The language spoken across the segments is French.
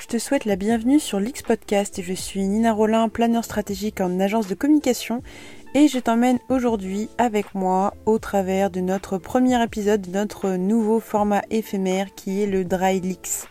Je te souhaite la bienvenue sur l'X Podcast je suis Nina Rollin, planeur stratégique en agence de communication et je t'emmène aujourd'hui avec moi au travers de notre premier épisode de notre nouveau format éphémère qui est le Dry Leaks.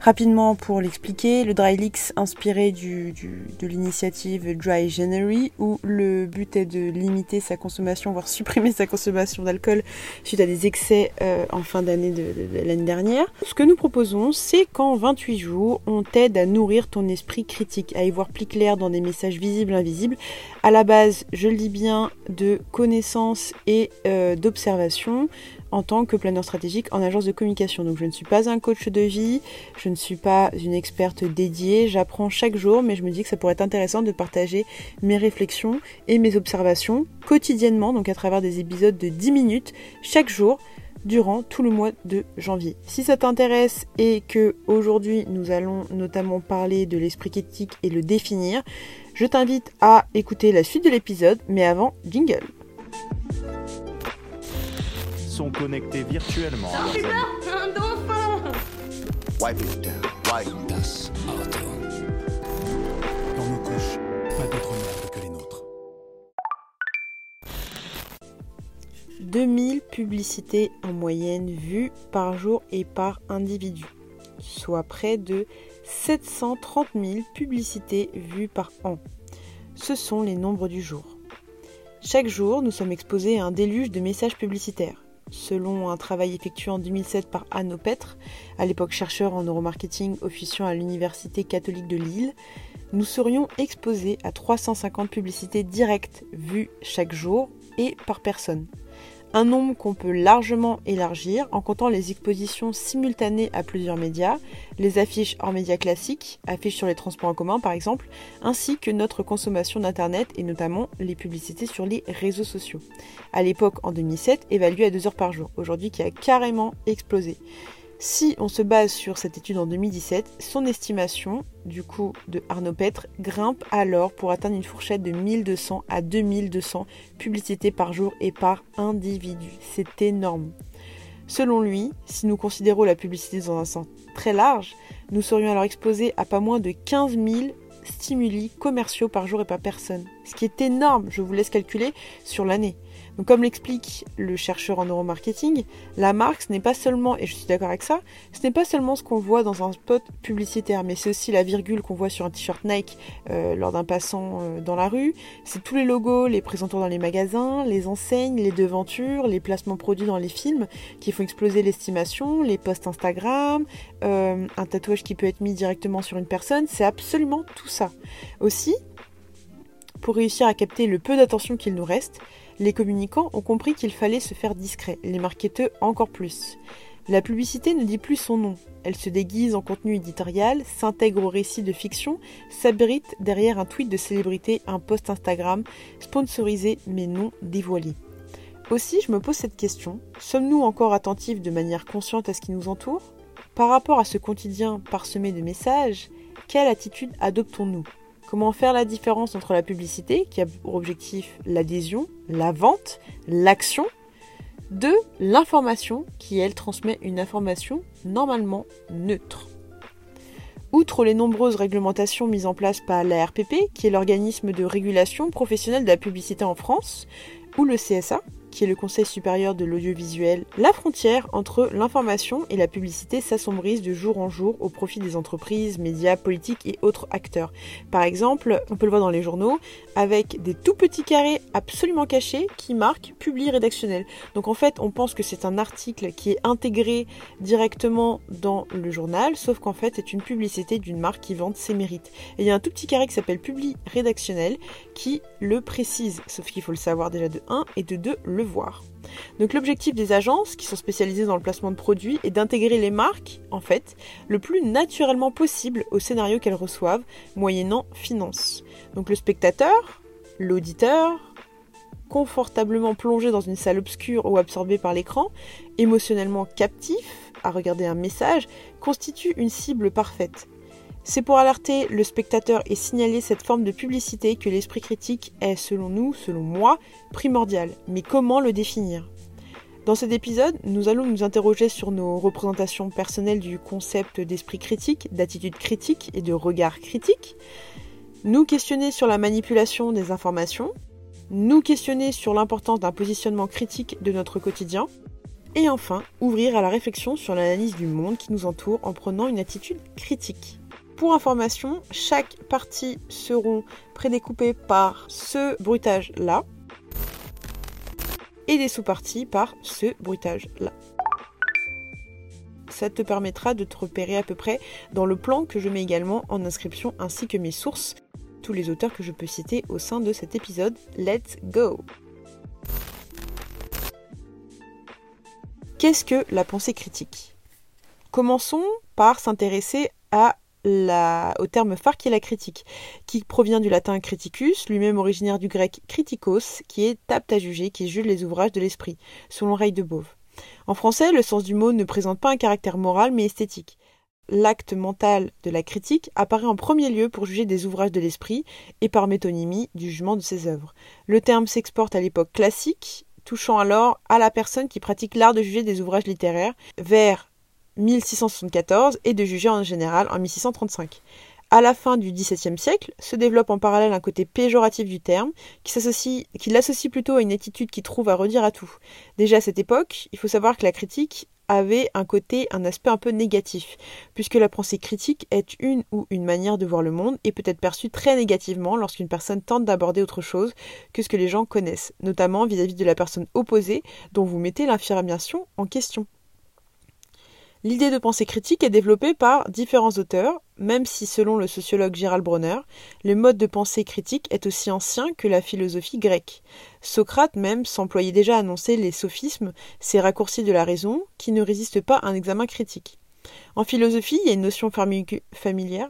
Rapidement pour l'expliquer, le Dry Leaks inspiré de l'initiative Dry January où le but est de limiter sa consommation, voire supprimer sa consommation d'alcool suite à des excès euh, en fin d'année de, l'année dernière. Ce que nous proposons, c'est qu'en 28 jours, on t'aide à nourrir ton esprit critique, à y voir plus clair dans des messages visibles, invisibles. À la base, je le dis bien, de connaissances et euh, d'observation en tant que planeur stratégique en agence de communication. Donc je ne suis pas un coach de vie, je ne suis pas une experte dédiée, j'apprends chaque jour, mais je me dis que ça pourrait être intéressant de partager mes réflexions et mes observations quotidiennement, donc à travers des épisodes de 10 minutes chaque jour durant tout le mois de janvier. Si ça t'intéresse et que aujourd'hui nous allons notamment parler de l'esprit critique et le définir, je t'invite à écouter la suite de l'épisode, mais avant, jingle sont connectés virtuellement. Un dauphin Wipe it down. Wipe das Auto. Dans nos couches, pas d'autre merde que les nôtres. 2000 publicités en moyenne vues par jour et par individu, soit près de 730 000 publicités vues par an. Ce sont les nombres du jour. Chaque jour, nous sommes exposés à un déluge de messages publicitaires selon un travail effectué en 2007 par Anne Opetre, à l'époque chercheur en neuromarketing officiant à l'Université catholique de Lille, nous serions exposés à 350 publicités directes vues chaque jour et par personne un nombre qu'on peut largement élargir en comptant les expositions simultanées à plusieurs médias, les affiches hors médias classiques, affiches sur les transports en commun par exemple, ainsi que notre consommation d'Internet et notamment les publicités sur les réseaux sociaux. À l'époque, en 2007, évalué à 2 heures par jour, aujourd'hui qui a carrément explosé. Si on se base sur cette étude en 2017, son estimation, du coup, de Arnaud Petre, grimpe alors pour atteindre une fourchette de 1200 à 2200 publicités par jour et par individu. C'est énorme. Selon lui, si nous considérons la publicité dans un sens très large, nous serions alors exposés à pas moins de 15 000 stimuli commerciaux par jour et par personne. Ce qui est énorme, je vous laisse calculer sur l'année. Donc comme l'explique le chercheur en neuromarketing, la marque ce n'est pas seulement, et je suis d'accord avec ça, ce n'est pas seulement ce qu'on voit dans un spot publicitaire, mais c'est aussi la virgule qu'on voit sur un t-shirt Nike euh, lors d'un passant euh, dans la rue, c'est tous les logos, les présentants dans les magasins, les enseignes, les devantures, les placements produits dans les films qui font exploser l'estimation, les posts Instagram, euh, un tatouage qui peut être mis directement sur une personne, c'est absolument tout ça. Aussi, pour réussir à capter le peu d'attention qu'il nous reste, les communicants ont compris qu'il fallait se faire discret, les marketeurs encore plus. La publicité ne dit plus son nom. Elle se déguise en contenu éditorial, s'intègre au récit de fiction, s'abrite derrière un tweet de célébrité, un post Instagram, sponsorisé mais non dévoilé. Aussi, je me pose cette question, sommes-nous encore attentifs de manière consciente à ce qui nous entoure? Par rapport à ce quotidien parsemé de messages, quelle attitude adoptons-nous? Comment faire la différence entre la publicité, qui a pour objectif l'adhésion, la vente, l'action, de l'information, qui elle transmet une information normalement neutre. Outre les nombreuses réglementations mises en place par la RPP, qui est l'organisme de régulation professionnelle de la publicité en France, ou le CSA, qui est le Conseil supérieur de l'audiovisuel, la frontière entre l'information et la publicité s'assombrisse de jour en jour au profit des entreprises, médias, politiques et autres acteurs. Par exemple, on peut le voir dans les journaux, avec des tout petits carrés absolument cachés qui marquent public rédactionnel. Donc en fait, on pense que c'est un article qui est intégré directement dans le journal, sauf qu'en fait, c'est une publicité d'une marque qui vante ses mérites. Et il y a un tout petit carré qui s'appelle public rédactionnel qui le précise, sauf qu'il faut le savoir déjà de 1 et de 2 le voir. Donc l'objectif des agences qui sont spécialisées dans le placement de produits est d'intégrer les marques, en fait, le plus naturellement possible au scénario qu'elles reçoivent, moyennant finance. Donc le spectateur, l'auditeur, confortablement plongé dans une salle obscure ou absorbé par l'écran, émotionnellement captif à regarder un message, constitue une cible parfaite. C'est pour alerter le spectateur et signaler cette forme de publicité que l'esprit critique est, selon nous, selon moi, primordial. Mais comment le définir? Dans cet épisode, nous allons nous interroger sur nos représentations personnelles du concept d'esprit critique, d'attitude critique et de regard critique, nous questionner sur la manipulation des informations, nous questionner sur l'importance d'un positionnement critique de notre quotidien, et enfin ouvrir à la réflexion sur l'analyse du monde qui nous entoure en prenant une attitude critique. Pour information, chaque partie seront prédécoupées par ce bruitage-là et des sous-parties par ce bruitage-là. Ça te permettra de te repérer à peu près dans le plan que je mets également en inscription ainsi que mes sources, tous les auteurs que je peux citer au sein de cet épisode. Let's go Qu'est-ce que la pensée critique? Commençons par s'intéresser à au terme phare qui est la critique, qui provient du latin criticus, lui-même originaire du grec kritikos, qui est apte à juger, qui juge les ouvrages de l'esprit, selon Ray de Bove. En français, le sens du mot ne présente pas un caractère moral mais esthétique. L'acte mental de la critique apparaît en premier lieu pour juger des ouvrages de l'esprit et par métonymie du jugement de ses œuvres. Le terme s'exporte à l'époque classique, touchant alors à la personne qui pratique l'art de juger des ouvrages littéraires vers 1674 et de juger en général en 1635. À la fin du XVIIe siècle, se développe en parallèle un côté péjoratif du terme, qui, l'associe plutôt à une attitude qui trouve à redire à tout. Déjà à cette époque, il faut savoir que la critique avait un côté, un aspect un peu négatif, puisque la pensée critique est une ou une manière de voir le monde et peut être perçue très négativement lorsqu'une personne tente d'aborder autre chose que ce que les gens connaissent, notamment vis à -vis de la personne opposée dont vous mettez l'affirmation en question. L'idée de pensée critique est développée par différents auteurs, même si selon le sociologue Gérald Bronner, le mode de pensée critique est aussi ancien que la philosophie grecque. Socrate même s'employait déjà à annoncer les sophismes, ces raccourcis de la raison, qui ne résistent pas à un examen critique. En philosophie, il y a une notion familière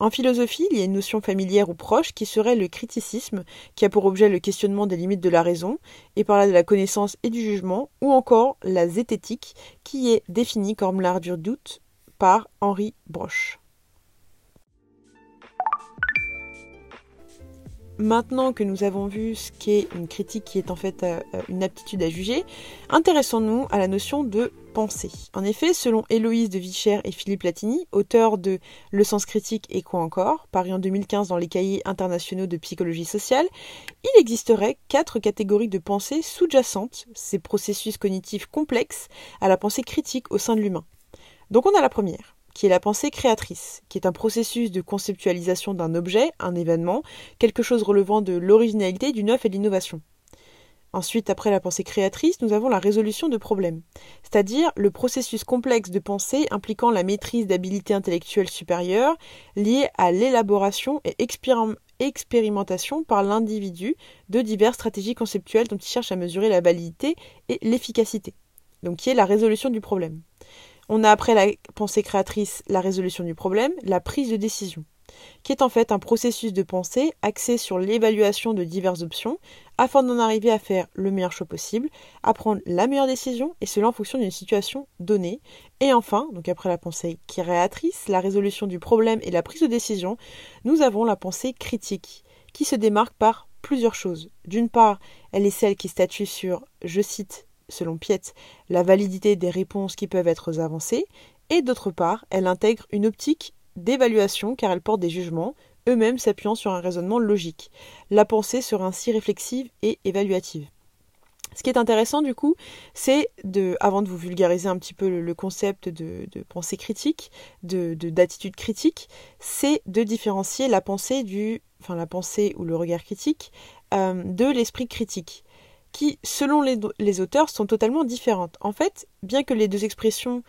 en philosophie, il y a une notion familière ou proche qui serait le criticisme, qui a pour objet le questionnement des limites de la raison, et par là de la connaissance et du jugement, ou encore la zététique, qui est définie comme l'art du doute par Henri Broche. Maintenant que nous avons vu ce qu'est une critique qui est en fait euh, euh, une aptitude à juger, intéressons-nous à la notion de En effet, selon Héloïse de Vichère et Philippe Latini, auteurs de Le sens critique et quoi encore, paru en 2015 dans les cahiers internationaux de psychologie sociale, il existerait quatre catégories de pensée sous-jacentes, ces processus cognitifs complexes, à la pensée critique au sein de l'humain. Donc on a la première, qui est la pensée créatrice, qui est un processus de conceptualisation d'un objet, un événement, quelque chose relevant de l'originalité, du neuf et de l'innovation. Ensuite, après la pensée créatrice, nous avons la résolution de problèmes, c'est-à-dire le processus complexe de pensée impliquant la maîtrise d'habilités intellectuelles supérieures liées à l'élaboration et expérimentation par l'individu de diverses stratégies conceptuelles dont il cherche à mesurer la validité et l'efficacité, donc qui est la résolution du problème. On a après la pensée créatrice la résolution du problème, la prise de décision, qui est en fait un processus de pensée axé sur l'évaluation de diverses options afin d'en arriver à faire le meilleur choix possible, à prendre la meilleure décision et cela en fonction d'une situation donnée. Et enfin, donc après la pensée créatrice, la résolution du problème et la prise de décision, nous avons la pensée critique qui se démarque par plusieurs choses. D'une part, elle est celle qui statue sur, je cite, selon Piette, la validité des réponses qui peuvent être avancées, et d'autre part, elle intègre une optique d'évaluation car elle porte des jugements, eux-mêmes s'appuyant sur un raisonnement logique. La pensée sera ainsi réflexive et évaluative. Ce qui est intéressant du coup, c'est de, avant de vous vulgariser un petit peu le, concept de, pensée critique, de d'attitude critique, c'est de différencier la pensée du, enfin la pensée ou le regard critique euh, de l'esprit critique qui, selon les, auteurs, sont totalement différentes. En fait, bien que les deux expressions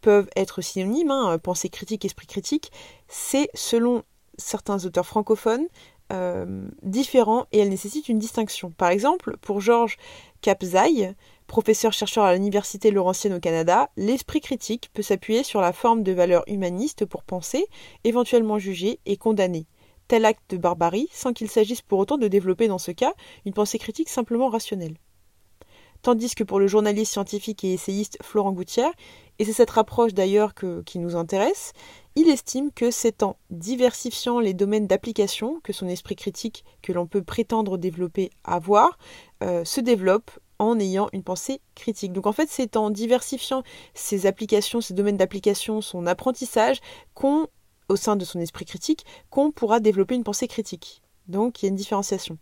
peuvent être synonymes, hein, pensée critique, esprit critique, c'est, selon certains auteurs francophones, euh, différent et elles nécessitent une distinction. Par exemple, pour Georges Capzaï, professeur-chercheur à l'Université Laurentienne au Canada, l'esprit critique peut s'appuyer sur la forme de valeurs humanistes pour penser, éventuellement juger et condamner tel acte de barbarie, sans qu'il s'agisse pour autant de développer dans ce cas une pensée critique simplement rationnelle. Tandis que pour le journaliste scientifique et essayiste Florent Gouttière, et c'est cette approche d'ailleurs qui nous intéresse, il estime que c'est en diversifiant les domaines d'application que son esprit critique, que l'on peut prétendre développer avoir, euh, se développe en ayant une pensée critique. Donc en fait, c'est en diversifiant ses applications, ses domaines d'application, son apprentissage, qu'on, au sein de son esprit critique, qu'on pourra développer une pensée critique. Donc il y a une différenciation.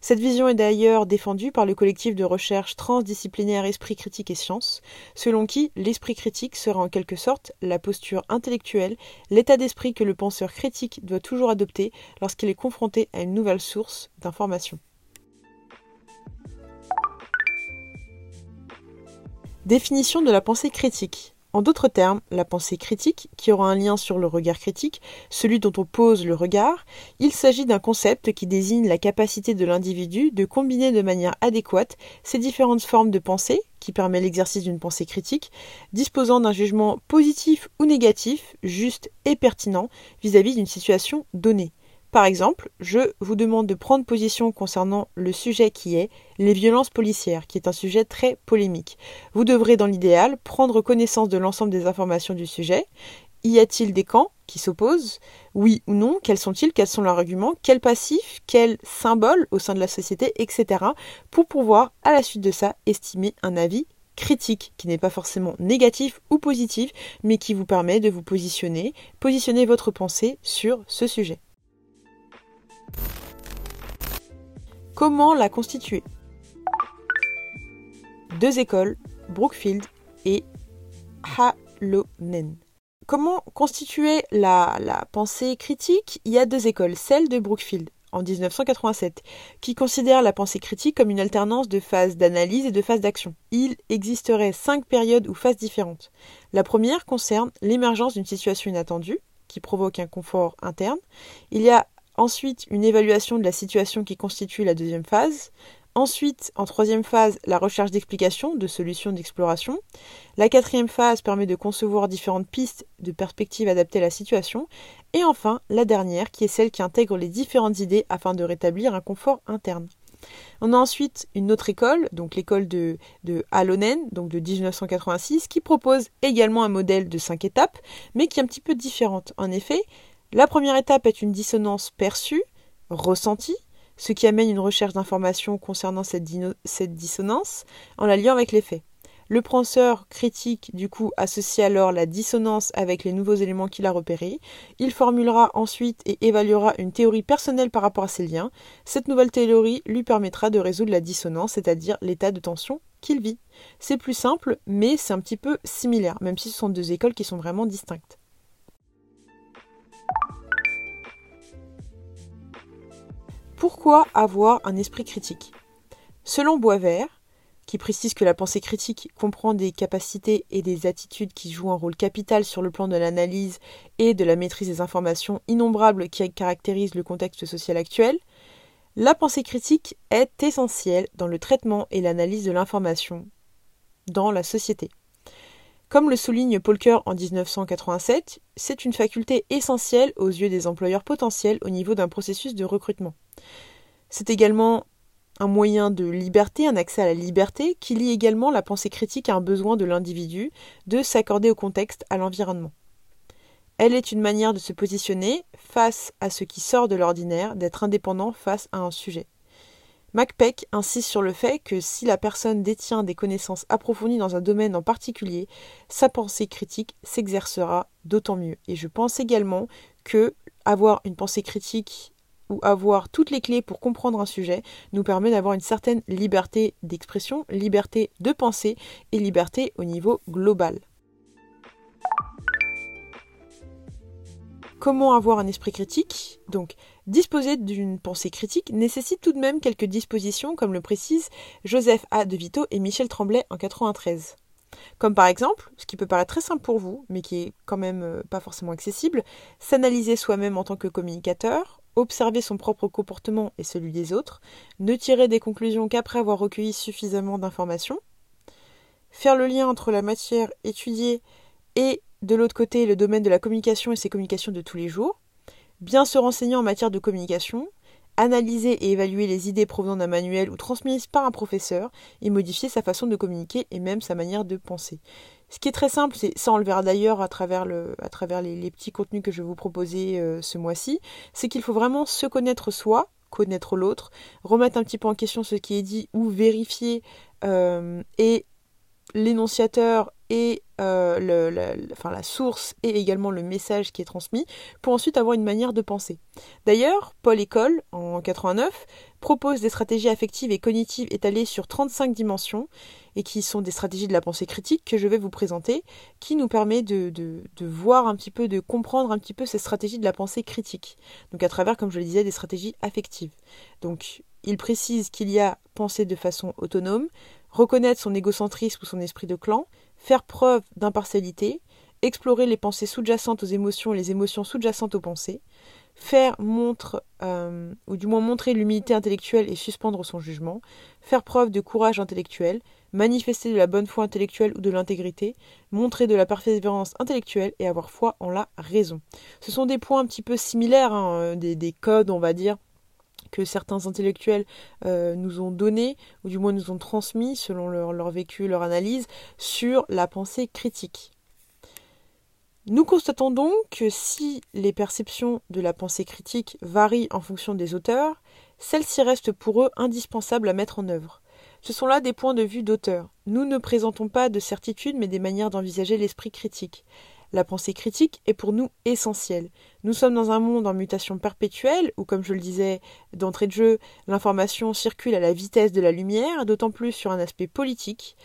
Cette vision est d'ailleurs défendue par le collectif de recherche transdisciplinaire Esprit critique et sciences, selon qui l'esprit critique sera en quelque sorte la posture intellectuelle, l'état d'esprit que le penseur critique doit toujours adopter lorsqu'il est confronté à une nouvelle source d'information. Définition de la pensée critique. En d'autres termes, la pensée critique, qui aura un lien sur le regard critique, celui dont on pose le regard, il s'agit d'un concept qui désigne la capacité de l'individu de combiner de manière adéquate ces différentes formes de pensée, qui permet l'exercice d'une pensée critique, disposant d'un jugement positif ou négatif, juste et pertinent vis-à-vis d'une situation donnée. Par exemple, je vous demande de prendre position concernant le sujet qui est les violences policières, qui est un sujet très polémique. Vous devrez, dans l'idéal, prendre connaissance de l'ensemble des informations du sujet. Y a-t-il des camps qui s'opposent? Oui ou non? Quels sont-ils? Quels sont leurs arguments? Quels passifs Quels symboles au sein de la société Etc. Pour pouvoir, à la suite de ça, estimer un avis critique, qui n'est pas forcément négatif ou positif, mais qui vous permet de vous positionner, positionner votre pensée sur ce sujet. Comment la constituer? Deux écoles, Brookfield et Halonen. Comment constituer la, pensée critique? Il y a deux écoles, celle de Brookfield en 1987, qui considère la pensée critique comme une alternance de phases d'analyse et de phases d'action. Il existerait cinq périodes ou phases différentes. La première concerne l'émergence d'une situation inattendue, qui provoque un confort interne. Il y a Ensuite, une évaluation de la situation qui constitue la deuxième phase. Ensuite, en troisième phase, la recherche d'explications, de solutions d'exploration. La quatrième phase permet de concevoir différentes pistes de perspectives adaptées à la situation. Et enfin, la dernière, qui est celle qui intègre les différentes idées afin de rétablir un confort interne. On a ensuite une autre école, donc l'école de, de Halonen, donc de 1986, qui propose également un modèle de cinq étapes, mais qui est un petit peu différente. En effet, la première étape est une dissonance perçue, ressentie, ce qui amène une recherche d'informations concernant cette, dissonance en la liant avec les faits. Le penseur critique, du coup, associe alors la dissonance avec les nouveaux éléments qu'il a repérés. Il formulera ensuite et évaluera une théorie personnelle par rapport à ces liens. Cette nouvelle théorie lui permettra de résoudre la dissonance, c'est-à-dire l'état de tension qu'il vit. C'est plus simple, mais c'est un petit peu similaire, même si ce sont deux écoles qui sont vraiment distinctes. Pourquoi avoir un esprit critique? Selon Boisvert, qui précise que la pensée critique comprend des capacités et des attitudes qui jouent un rôle capital sur le plan de l'analyse et de la maîtrise des informations innombrables qui caractérisent le contexte social actuel, la pensée critique est essentielle dans le traitement et l'analyse de l'information dans la société. Comme le souligne Polker en 1987, c'est une faculté essentielle aux yeux des employeurs potentiels au niveau d'un processus de recrutement. C'est également un moyen de liberté, un accès à la liberté, qui lie également la pensée critique à un besoin de l'individu de s'accorder au contexte, à l'environnement. Elle est une manière de se positionner face à ce qui sort de l'ordinaire, d'être indépendant face à un sujet. MacPeck insiste sur le fait que si la personne détient des connaissances approfondies dans un domaine en particulier, sa pensée critique s'exercera d'autant mieux. Et je pense également que avoir une pensée critique ou avoir toutes les clés pour comprendre un sujet nous permet d'avoir une certaine liberté d'expression, liberté de pensée et liberté au niveau global. Comment avoir un esprit critique? Donc, disposer d'une pensée critique nécessite tout de même quelques dispositions, comme le précisent Joseph A. De Vito et Michel Tremblay en 93. Comme par exemple, ce qui peut paraître très simple pour vous, mais qui est quand même euh, pas forcément accessible, s'analyser soi-même en tant que communicateur, observer son propre comportement et celui des autres, ne tirer des conclusions qu'après avoir recueilli suffisamment d'informations, faire le lien entre la matière étudiée et de l'autre côté, le domaine de la communication et ses communications de tous les jours. Bien se renseigner en matière de communication. Analyser et évaluer les idées provenant d'un manuel ou transmises par un professeur et modifier sa façon de communiquer et même sa manière de penser. Ce qui est très simple, c'est ça on le verra d'ailleurs à travers, les, petits contenus que je vais vous proposer euh, ce mois-ci, c'est qu'il faut vraiment se connaître soi connaître l'autre, remettre un petit peu en question ce qui est dit ou vérifier euh, et l'énonciateur et euh, la source et également le message qui est transmis pour ensuite avoir une manière de penser. D'ailleurs, Paul École, en 89, propose des stratégies affectives et cognitives étalées sur 35 dimensions et qui sont des stratégies de la pensée critique que je vais vous présenter, qui nous permet de, de, voir un petit peu, de comprendre un petit peu ces stratégies de la pensée critique. Donc à travers, comme je le disais, des stratégies affectives. Donc il précise qu'il y a pensée de façon autonome, reconnaître son égocentrisme ou son esprit de clan, faire preuve d'impartialité, explorer les pensées sous-jacentes aux émotions et les émotions sous-jacentes aux pensées, faire montre, euh, ou du moins montrer l'humilité intellectuelle et suspendre son jugement, faire preuve de courage intellectuel, manifester de la bonne foi intellectuelle ou de l'intégrité, montrer de la persévérance intellectuelle et avoir foi en la raison. Ce sont des points un petit peu similaires, hein, des, des codes, on va dire, que certains intellectuels euh, nous ont donné, ou du moins nous ont transmis, selon leur, vécu, leur analyse, sur la pensée critique. Nous constatons donc que si les perceptions de la pensée critique varient en fonction des auteurs, celles-ci restent pour eux indispensables à mettre en œuvre. Ce sont là des points de vue d'auteurs. Nous ne présentons pas de certitudes mais des manières d'envisager l'esprit critique. La pensée critique est pour nous essentielle. Nous sommes dans un monde en mutation perpétuelle, où, comme je le disais d'entrée de jeu, l'information circule à la vitesse de la lumière, d'autant plus sur un aspect politique,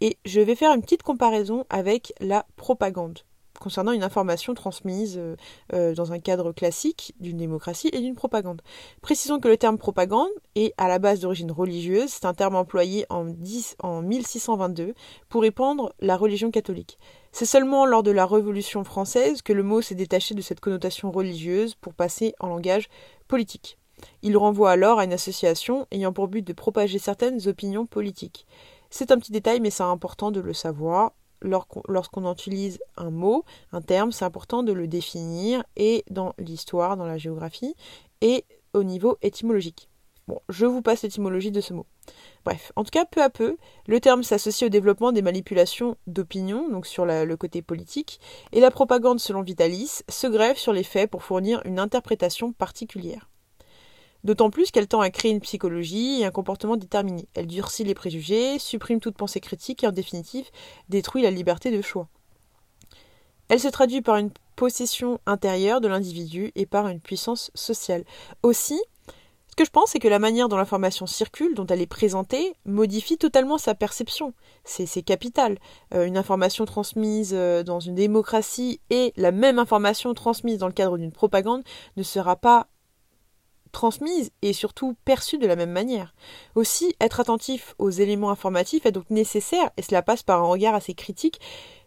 et je vais faire une petite comparaison avec la propagande concernant une information transmise euh, euh, dans un cadre classique d'une démocratie et d'une propagande. Précisons que le terme propagande est à la base d'origine religieuse, c'est un terme employé en, 10, en 1622 pour répandre la religion catholique. C'est seulement lors de la Révolution française que le mot s'est détaché de cette connotation religieuse pour passer en langage politique. Il renvoie alors à une association ayant pour but de propager certaines opinions politiques. C'est un petit détail, mais c'est important de le savoir. Lorsqu'on utilise un mot, un terme, c'est important de le définir et dans l'histoire, dans la géographie et au niveau étymologique. Bon, je vous passe l'étymologie de ce mot. Bref, en tout cas, peu à peu, le terme s'associe au développement des manipulations d'opinion, donc sur le côté politique, et la propagande, selon Vitalis, se grève sur les faits pour fournir une interprétation particulière. D'autant plus qu'elle tend à créer une psychologie et un comportement déterminé. Elle durcit les préjugés, supprime toute pensée critique et en définitive détruit la liberté de choix. Elle se traduit par une possession intérieure de l'individu et par une puissance sociale. Aussi, ce que je pense, c'est que la manière dont l'information circule, dont elle est présentée, modifie totalement sa perception. C'est capital. Euh, une information transmise euh, dans une démocratie et la même information transmise dans le cadre d'une propagande ne sera pas transmise et surtout perçue de la même manière. Aussi, être attentif aux éléments informatifs est donc nécessaire et cela passe par un regard assez critique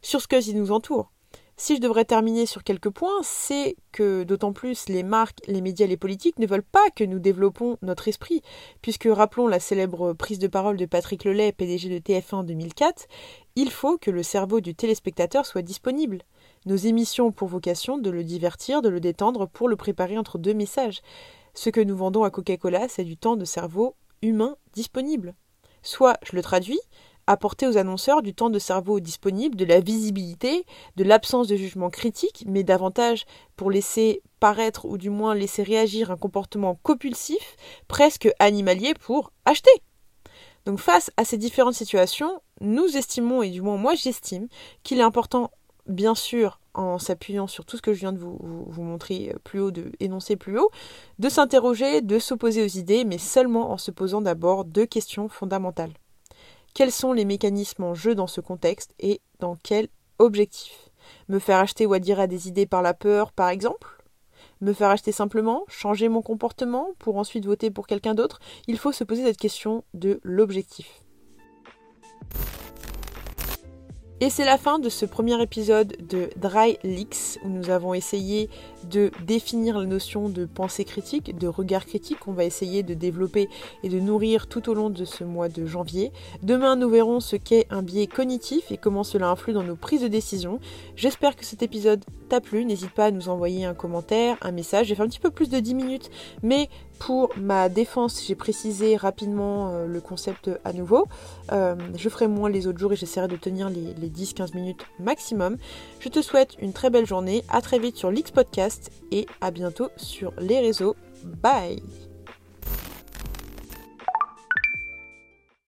sur ce qui nous entoure. Si je devrais terminer sur quelques points, c'est que d'autant plus les marques, les médias, les politiques ne veulent pas que nous développons notre esprit, puisque rappelons la célèbre prise de parole de Patrick Lelay, PDG de TF1 en 2004, il faut que le cerveau du téléspectateur soit disponible. Nos émissions ont pour vocation de le divertir, de le détendre pour le préparer entre deux messages. Ce que nous vendons à Coca-Cola, c'est du temps de cerveau humain disponible. Soit, je le traduis, apporter aux annonceurs du temps de cerveau disponible, de la visibilité, de l'absence de jugement critique, mais davantage pour laisser paraître ou du moins laisser réagir un comportement compulsif, presque animalier pour acheter. Donc face à ces différentes situations, nous estimons, et du moins moi j'estime, qu'il est important, bien sûr, en s'appuyant sur tout ce que je viens de vous, montrer plus haut, de énoncer plus haut, de s'interroger, de s'opposer aux idées, mais seulement en se posant d'abord deux questions fondamentales. Quels sont les mécanismes en jeu dans ce contexte et dans quel objectif? Me faire acheter ou adhérer à des idées par la peur, par exemple? Me faire acheter simplement? Changer mon comportement pour ensuite voter pour quelqu'un d'autre? Il faut se poser cette question de l'objectif. Et c'est la fin de ce premier épisode de Dry Leaks où nous avons essayé de définir la notion de pensée critique, de regard critique qu'on va essayer de développer et de nourrir tout au long de ce mois de janvier. Demain, nous verrons ce qu'est un biais cognitif et comment cela influe dans nos prises de décision. J'espère que cet épisode t'a plu. N'hésite pas à nous envoyer un commentaire, un message. J'ai fait un petit peu plus de 10 minutes, mais pour ma défense, j'ai précisé rapidement euh, le concept à nouveau. Euh, je ferai moins les autres jours et j'essaierai de tenir les, les 10-15 minutes maximum. Je te souhaite une très belle journée. À très vite sur l'X Podcast et à bientôt sur les réseaux. Bye